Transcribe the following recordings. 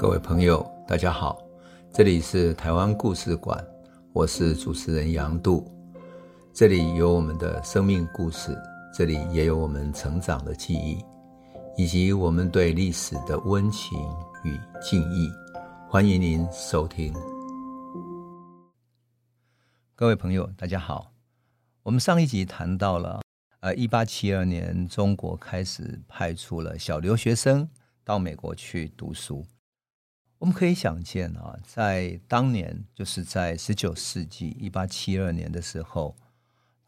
各位朋友，大家好，这里是台湾故事馆，我是主持人杨度，这里有我们的生命故事，这里也有我们成长的记忆，以及我们对历史的温情与敬意。欢迎您收听。各位朋友，大家好，我们上一集谈到了，呃，一八七二年，中国开始派出了小留学生到美国去读书。我们可以想见啊，在当年，就是在十九世纪一八七二年的时候，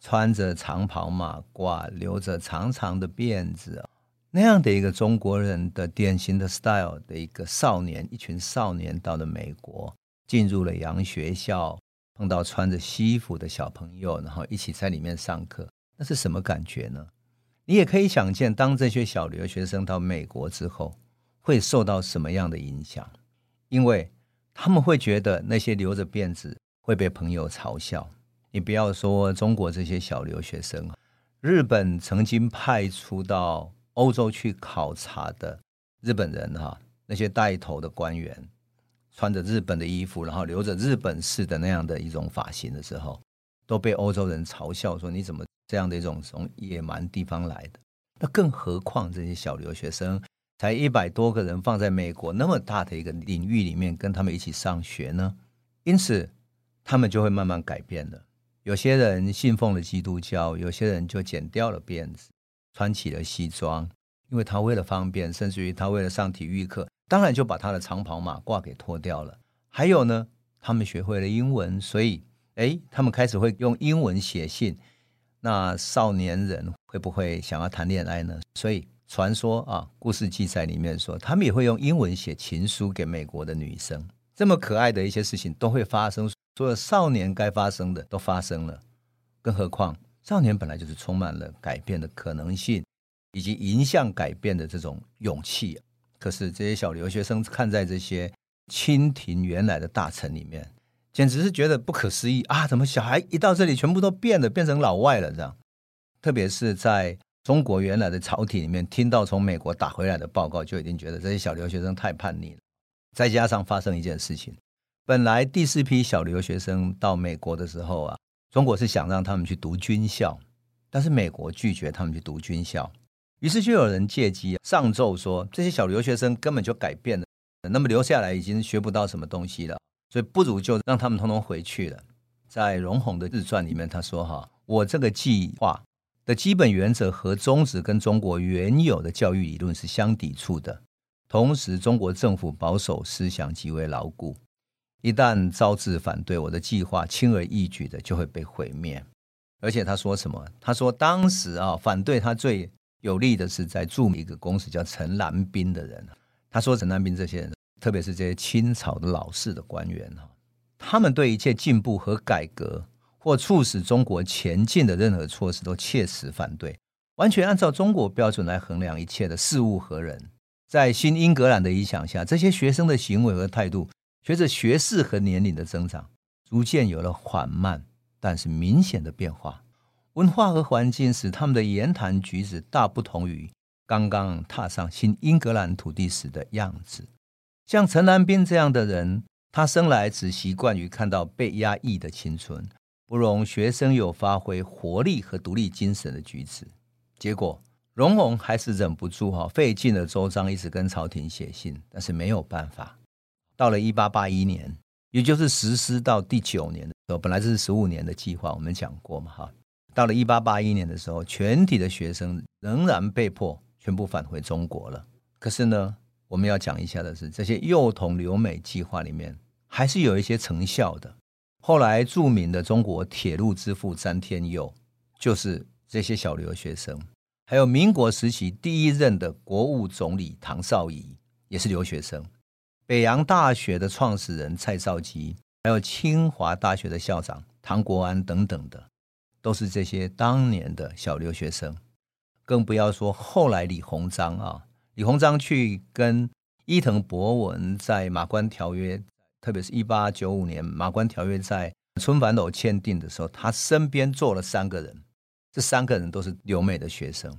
穿着长袍马褂、留着长长的辫子，那样的一个中国人的典型的 style 的一个少年，一群少年到了美国，进入了洋学校，碰到穿着西服的小朋友，然后一起在里面上课，那是什么感觉呢？你也可以想见，当这些小留学生到美国之后，会受到什么样的影响？因为他们会觉得那些留着辫子会被朋友嘲笑。你不要说中国这些小留学生，日本曾经派出到欧洲去考察的日本人哈，那些带头的官员，穿着日本的衣服，然后留着日本式的那样的一种发型的时候，都被欧洲人嘲笑说，你怎么这样的一种从野蛮地方来的？那更何况这些小留学生。才一百多个人放在美国那么大的一个领域里面，跟他们一起上学呢，因此他们就会慢慢改变了。有些人信奉了基督教，有些人就剪掉了辫子，穿起了西装，因为他为了方便，甚至于他为了上体育课，当然就把他的长袍马褂给脱掉了。还有呢，他们学会了英文，所以哎，他们开始会用英文写信。那少年人会不会想要谈恋爱呢？所以。传说啊，故事记载里面说，他们也会用英文写情书给美国的女生。这么可爱的一些事情都会发生，所有少年该发生的都发生了。更何况，少年本来就是充满了改变的可能性，以及迎向改变的这种勇气。可是这些小留学生看在这些清廷原来的大臣里面，简直是觉得不可思议啊！怎么小孩一到这里，全部都变了，变成老外了这样？特别是在。中国原来的朝廷里面听到从美国打回来的报告，就已经觉得这些小留学生太叛逆了。再加上发生一件事情，本来第四批小留学生到美国的时候啊，中国是想让他们去读军校，但是美国拒绝他们去读军校，于是就有人借机上奏说，这些小留学生根本就改变了，那么留下来已经学不到什么东西了，所以不如就让他们通通回去了。在荣闳的自传里面，他说：“哈，我这个计划。”的基本原则和宗旨跟中国原有的教育理论是相抵触的。同时，中国政府保守思想极为牢固，一旦招致反对，我的计划轻而易举的就会被毁灭。而且他说什么？他说当时啊，反对他最有力的是在著名一个公司叫陈兰宾的人。他说陈兰宾这些人，特别是这些清朝的老式的官员哈，他们对一切进步和改革。或促使中国前进的任何措施都切实反对，完全按照中国标准来衡量一切的事物和人。在新英格兰的影响下，这些学生的行为和态度，随着学识和年龄的增长，逐渐有了缓慢但是明显的变化。文化和环境使他们的言谈举止大不同于刚刚踏上新英格兰土地时的样子。像陈兰斌这样的人，他生来只习惯于看到被压抑的青春。不容学生有发挥活力和独立精神的举止，结果荣闳还是忍不住哈，费尽了周章，一直跟朝廷写信，但是没有办法。到了一八八一年，也就是实施到第九年的时候，本来这是十五年的计划，我们讲过嘛哈。到了一八八一年的时候，全体的学生仍然被迫全部返回中国了。可是呢，我们要讲一下的是，这些幼童留美计划里面还是有一些成效的。后来，著名的中国铁路之父詹天佑，就是这些小留学生；还有民国时期第一任的国务总理唐绍仪，也是留学生；北洋大学的创始人蔡兆基，还有清华大学的校长唐国安等等的，都是这些当年的小留学生。更不要说后来李鸿章啊，李鸿章去跟伊藤博文在马关条约。特别是一八九五年马关条约在春帆楼签订的时候，他身边坐了三个人，这三个人都是留美的学生。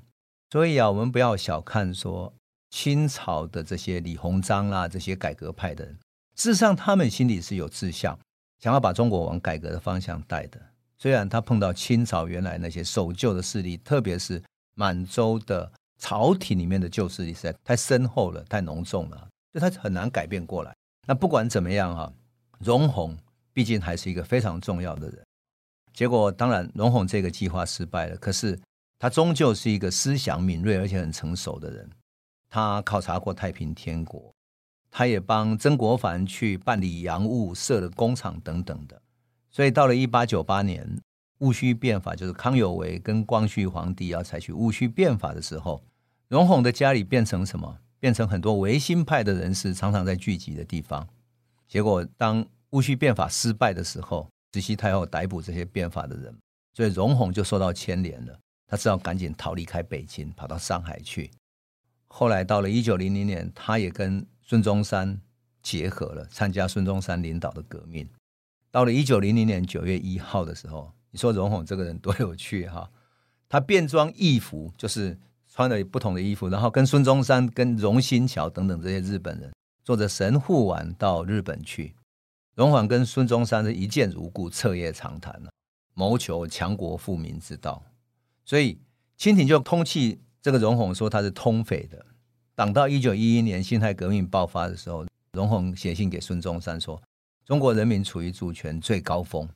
所以啊，我们不要小看说清朝的这些李鸿章啦、这些改革派的人，事实上他们心里是有志向，想要把中国往改革的方向带的。虽然他碰到清朝原来那些守旧的势力，特别是满洲的朝廷里面的旧势力实在太深厚了、太浓重了，所以他很难改变过来。那不管怎么样哈，容閎毕竟还是一个非常重要的人。结果当然，容閎这个计划失败了。可是他终究是一个思想敏锐而且很成熟的人。他考察过太平天国，他也帮曾国藩去办理洋务、设了工厂等等的。所以到了一八九八年，戊戌变法，就是康有为跟光绪皇帝要采取戊戌变法的时候，容閎的家里变成什么？变成很多维新派的人士常常在聚集的地方。结果当戊戌变法失败的时候，慈禧太后逮捕这些变法的人，所以容閎就受到牵连了。他只好赶紧逃离开北京，跑到上海去。后来到了一九零零年，他也跟孙中山结合了，参加孙中山领导的革命。到了一九零零年九月一号的时候，你说容閎这个人多有趣哈！他变装易服，就是穿了不同的衣服，然后跟孙中山、跟荣新桥等等这些日本人坐着神户丸到日本去。容閎跟孙中山是一见如故，彻夜长谈了，谋求强国富民之道。所以清廷就通气这个容閎，说他是通匪的。等到一九一一年辛亥革命爆发的时候，容閎写信给孙中山说。中国人民处于主权最高峰，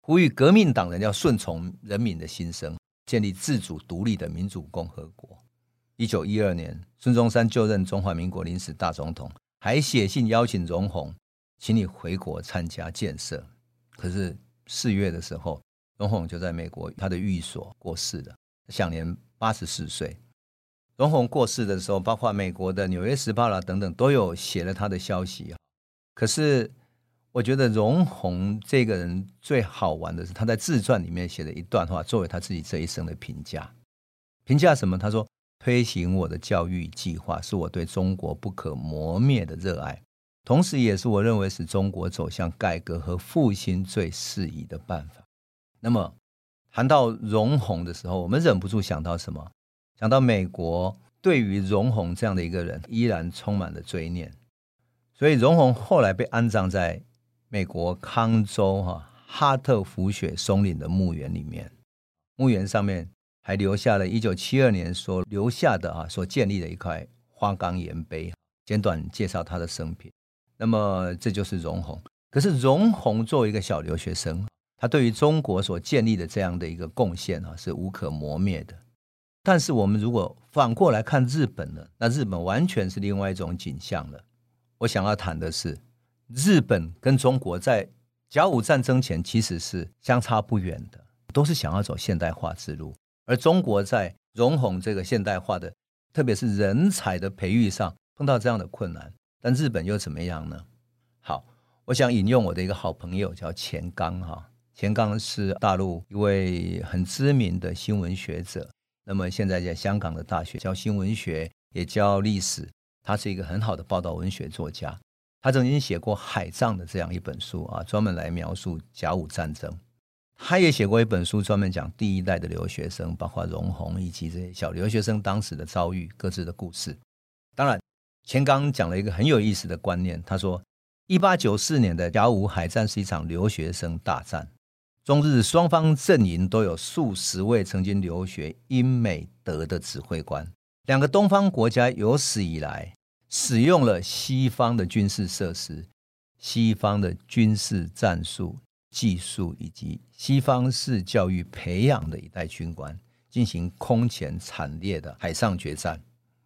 呼吁革命党人要顺从人民的心声，建立自主独立的民主共和国。一九一二年，孙中山就任中华民国临时大总统，还写信邀请容閎，请你回国参加建设。可是四月的时候，容閎就在美国他的寓所过世了，享年八十四岁。容閎过世的时候，包括美国的《纽约时报》啦等等，都有写了他的消息。可是。我觉得容閎这个人最好玩的是，他在自传里面写了一段话，作为他自己这一生的评价。评价什么？他说：“推行我的教育计划，是我对中国不可磨灭的热爱，同时也是我认为使中国走向改革和复兴最适宜的办法。”那么谈到容閎的时候，我们忍不住想到什么？想到美国对于容閎这样的一个人依然充满了追念，所以容閎后来被安葬在。美国康州哈哈特福雪松林的墓园里面，墓园上面还留下了一九七二年所留下的啊所建立的一块花岗岩碑，简短介绍他的生平。那么这就是容閎。可是容閎作为一个小留学生，他对于中国所建立的这样的一个贡献啊是无可磨灭的。但是我们如果反过来看日本呢，那日本完全是另外一种景象了。我想要谈的是。日本跟中国在甲午战争前其实是相差不远的，都是想要走现代化之路。而中国在容閎这个现代化的，特别是人才的培育上碰到这样的困难，但日本又怎么样呢？好，我想引用我的一个好朋友叫钱刚哈，钱刚是大陆一位很知名的新闻学者，那么现在在香港的大学教新闻学，也教历史，他是一个很好的报道文学作家。他曾经写过《海葬》的这样一本书啊，专门来描述甲午战争。他也写过一本书，专门讲第一代的留学生，包括容閎以及这些小留学生当时的遭遇、各自的故事。当然，钱刚讲了一个很有意思的观念，他说：一八九四年的甲午海战是一场留学生大战，中日双方阵营都有数十位曾经留学英美德的指挥官，两个东方国家有史以来。使用了西方的军事设施、西方的军事战术、技术以及西方式教育培养的一代军官，进行空前惨烈的海上决战，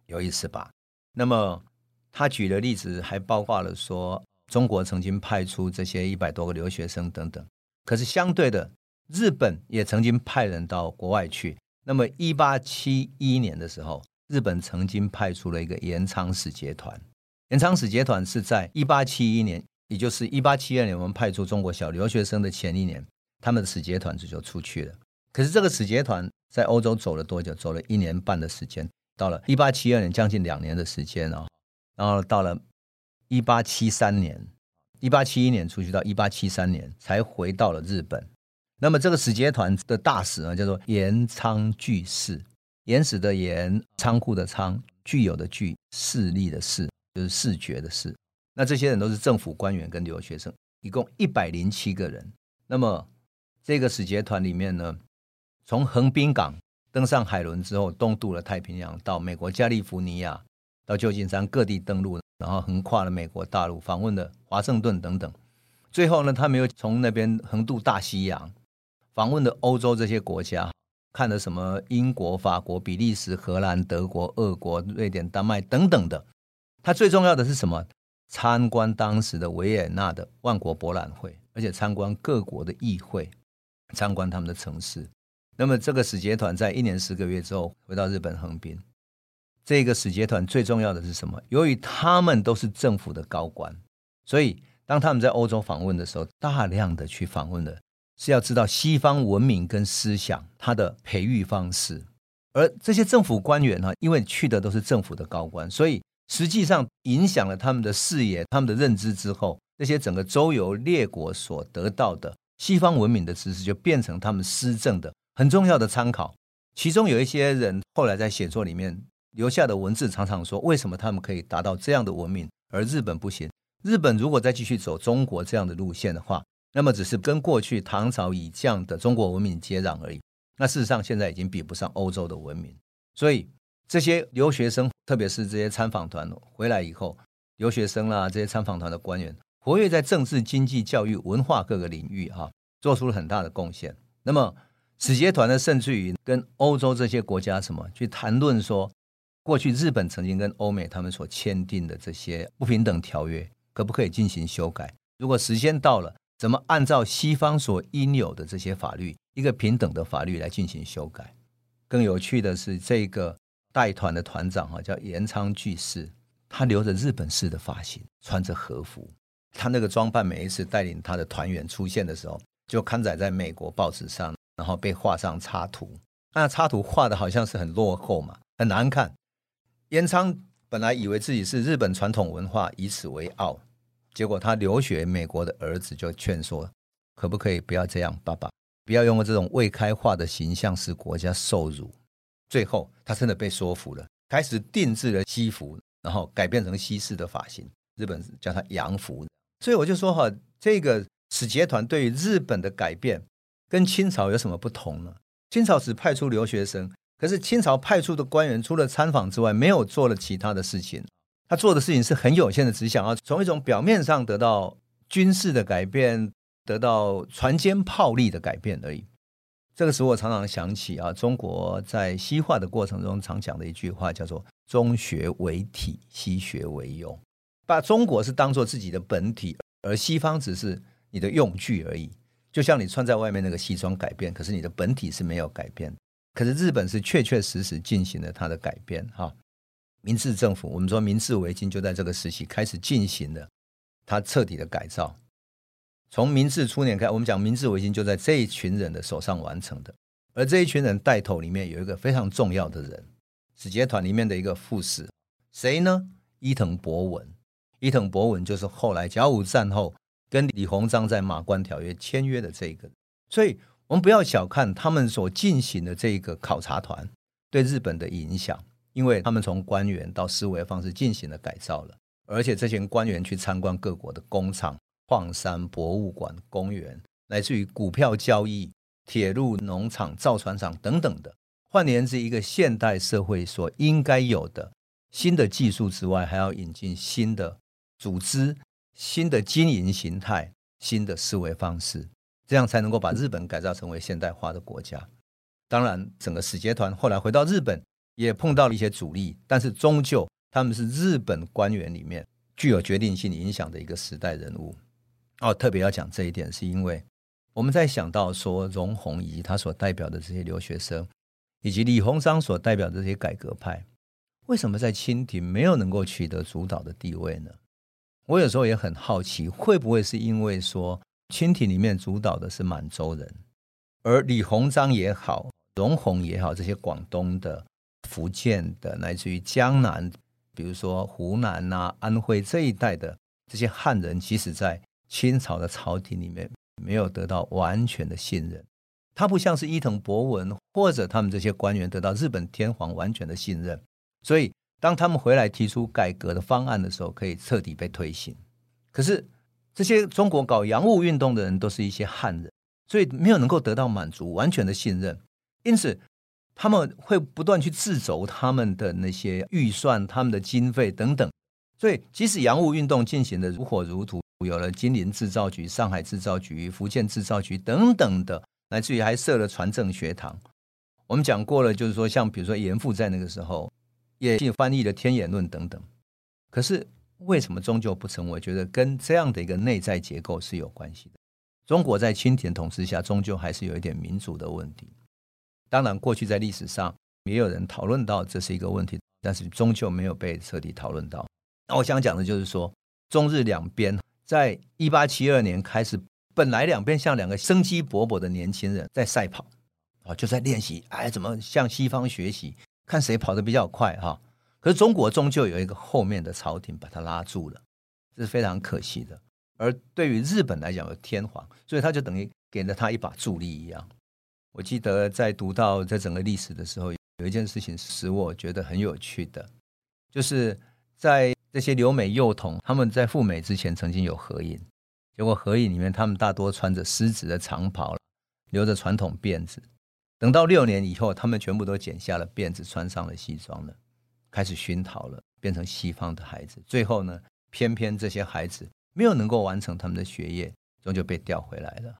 有意思吧？那么他举的例子还包括了说，中国曾经派出这些一百多个留学生等等。可是相对的，日本也曾经派人到国外去。那么一八七一年的时候。日本曾经派出了一个延长使节团，延长使节团是在一八七一年，也就是一八七二年，我们派出中国小留学生的前一年，他们的使节团就出去了。可是这个使节团在欧洲走了多久？走了一年半的时间，到了一八七二年，将近两年的时间啊。然后到了一八七三年，一八七一年出去，到一八七三年才回到了日本。那么这个使节团的大使呢，叫做延昌具视。岩石的岩，仓库的仓，具有的具，视力的视，就是视觉的视。那这些人都是政府官员跟留学生，一共一百零七个人。那么这个使节团里面呢，从横滨港登上海轮之后，东渡了太平洋，到美国加利福尼亚，到旧金山各地登陆，然后横跨了美国大陆，访问了华盛顿等等。最后呢，他们又从那边横渡大西洋，访问了欧洲这些国家，看了什么英国、法国、比利时、荷兰、德国、俄国、瑞典、丹麦等等的。他最重要的是什么？参观当时的维也纳的万国博览会，而且参观各国的议会，参观他们的城市。那么这个使节团在一年十个月之后回到日本横滨。这个使节团最重要的是什么？由于他们都是政府的高官，所以当他们在欧洲访问的时候，大量的去访问的是要知道西方文明跟思想它的培育方式。而这些政府官员呢，因为去的都是政府的高官，所以。实际上影响了他们的视野、他们的认知之后，这些整个周游列国所得到的西方文明的知识，就变成他们施政的很重要的参考。其中有一些人后来在写作里面留下的文字，常常说：为什么他们可以达到这样的文明，而日本不行？日本如果再继续走中国这样的路线的话，那么只是跟过去唐朝以降的中国文明接壤而已。那事实上现在已经比不上欧洲的文明，所以。这些留学生，特别是这些参访团回来以后，留学生啦，这些参访团的官员，活跃在政治、经济、教育、文化各个领域，哈，做出了很大的贡献。那么，使节团呢，甚至于跟欧洲这些国家什么去谈论说，过去日本曾经跟欧美他们所签订的这些不平等条约，可不可以进行修改？如果时间到了，怎么按照西方所应有的这些法律，一个平等的法律来进行修改？更有趣的是这个。带团的团长哈叫岩仓具视，他留着日本式的发型，穿着和服。他那个装扮，每一次带领他的团员出现的时候，就刊载在美国报纸上，然后被画上插图。那插图画的好像是很落后嘛，很难看。岩仓本来以为自己是日本传统文化，以此为傲。结果他留学美国的儿子就劝说，可不可以不要这样，爸爸，不要用这种未开化的形象使国家受辱。最后，他真的被说服了，开始定制了西服，然后改变成西式的发型。日本叫他洋服。所以我就说哈，这个使节团对于日本的改变，跟清朝有什么不同呢？清朝只派出留学生，可是清朝派出的官员除了参访之外，没有做了其他的事情。他做的事情是很有限的，只想要从一种表面上得到军事的改变，得到船坚炮利的改变而已。这个时候，我常常想起啊，中国在西化的过程中常讲的一句话，叫做“中学为体，西学为用”，把中国是当做自己的本体，而西方只是你的用具而已。就像你穿在外面那个西装改变，可是你的本体是没有改变。可是日本是确确实实进行了它的改变。哈，明治政府，我们说明治维新就在这个时期开始进行了它彻底的改造。从明治初年开，我们讲明治维新就在这一群人的手上完成的。而这一群人带头里面有一个非常重要的人，使节团里面的一个副使，谁呢？伊藤博文。伊藤博文就是后来甲午战后跟李鸿章在马关条约签约的这个。所以我们不要小看他们所进行的这个考察团对日本的影响，因为他们从官员到思维方式进行了改造了，而且这群官员去参观各国的工厂。矿山、博物馆、公园，来自于股票交易、铁路、农场、造船厂等等的。换言之，一个现代社会所应该有的新的技术之外，还要引进新的组织、新的经营形态、新的思维方式，这样才能够把日本改造成为现代化的国家。当然，整个使节团后来回到日本，也碰到了一些阻力，但是终究他们是日本官员里面具有决定性影响的一个时代人物。哦，特别要讲这一点，是因为我们在想到说，容閎以及他所代表的这些留学生，以及李鸿章所代表的这些改革派，为什么在清廷没有能够取得主导的地位呢？我有时候也很好奇，会不会是因为说清廷里面主导的是满洲人，而李鸿章也好，容閎也好，这些广东的、福建的，乃至于江南，比如说湖南啊、安徽这一带的这些汉人，其实在清朝的朝廷里面没有得到完全的信任，他不像是伊藤博文或者他们这些官员得到日本天皇完全的信任，所以当他们回来提出改革的方案的时候，可以彻底被推行。可是这些中国搞洋务运动的人都是一些汉人，所以没有能够得到满足完全的信任，因此他们会不断去掣肘他们的那些预算、他们的经费等等。所以即使洋务运动进行的如火如荼，有了金陵制造局、上海制造局、福建制造局等等的，乃至于还设了传政学堂。我们讲过了，就是说像比如说严复在那个时候。也翻译了《天演论》等等，可是为什么终究不成？我觉得跟这样的一个内在结构是有关系的。中国在清廷统治下，终究还是有一点民族的问题。当然，过去在历史上也有人讨论到这是一个问题，但是终究没有被彻底讨论到。那我想讲的就是说，中日两边在一八七二年开始，本来两边像两个生机勃勃的年轻人在赛跑啊，就在练习，哎，怎么向西方学习？看谁跑得比较快哈，可是中国终究有一个后面的朝廷把他拉住了，这是非常可惜的。而对于日本来讲，有天皇，所以他就等于给了他一把助力一样。我记得在读到这整个历史的时候，有一件事情使我觉得很有趣的，就是在这些留美幼童他们在赴美之前曾经有合影，结果合影里面他们大多穿着狮子的长袍，留着传统辫子。等到六年以后，他们全部都剪下了辫子，穿上了西装了，开始熏陶了，变成西方的孩子。最后呢，偏偏这些孩子没有能够完成他们的学业，终究被调回来了，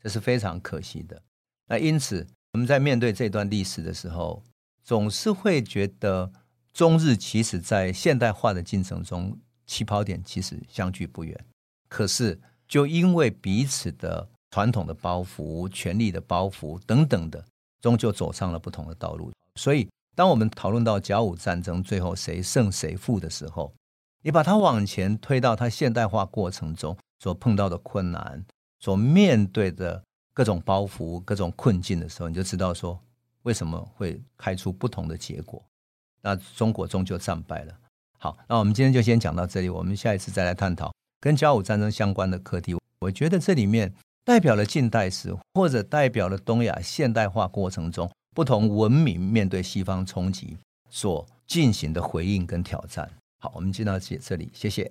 这是非常可惜的。那因此，我们在面对这段历史的时候，总是会觉得中日其实在现代化的进程中，起跑点其实相距不远，可是就因为彼此的传统的包袱、权力的包袱等等的。终究走上了不同的道路，所以当我们讨论到甲午战争最后谁胜谁负的时候，你把它往前推到它现代化过程中所碰到的困难、所面对的各种包袱、各种困境的时候，你就知道说为什么会开出不同的结果。那中国终究战败了。好，那我们今天就先讲到这里，我们下一次再来探讨跟甲午战争相关的课题。我觉得这里面。代表了近代史，或者代表了东亚现代化过程中不同文明面对西方冲击所进行的回应跟挑战。好，我们进到这这里，谢谢。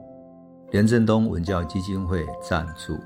连振东文教基金会赞助。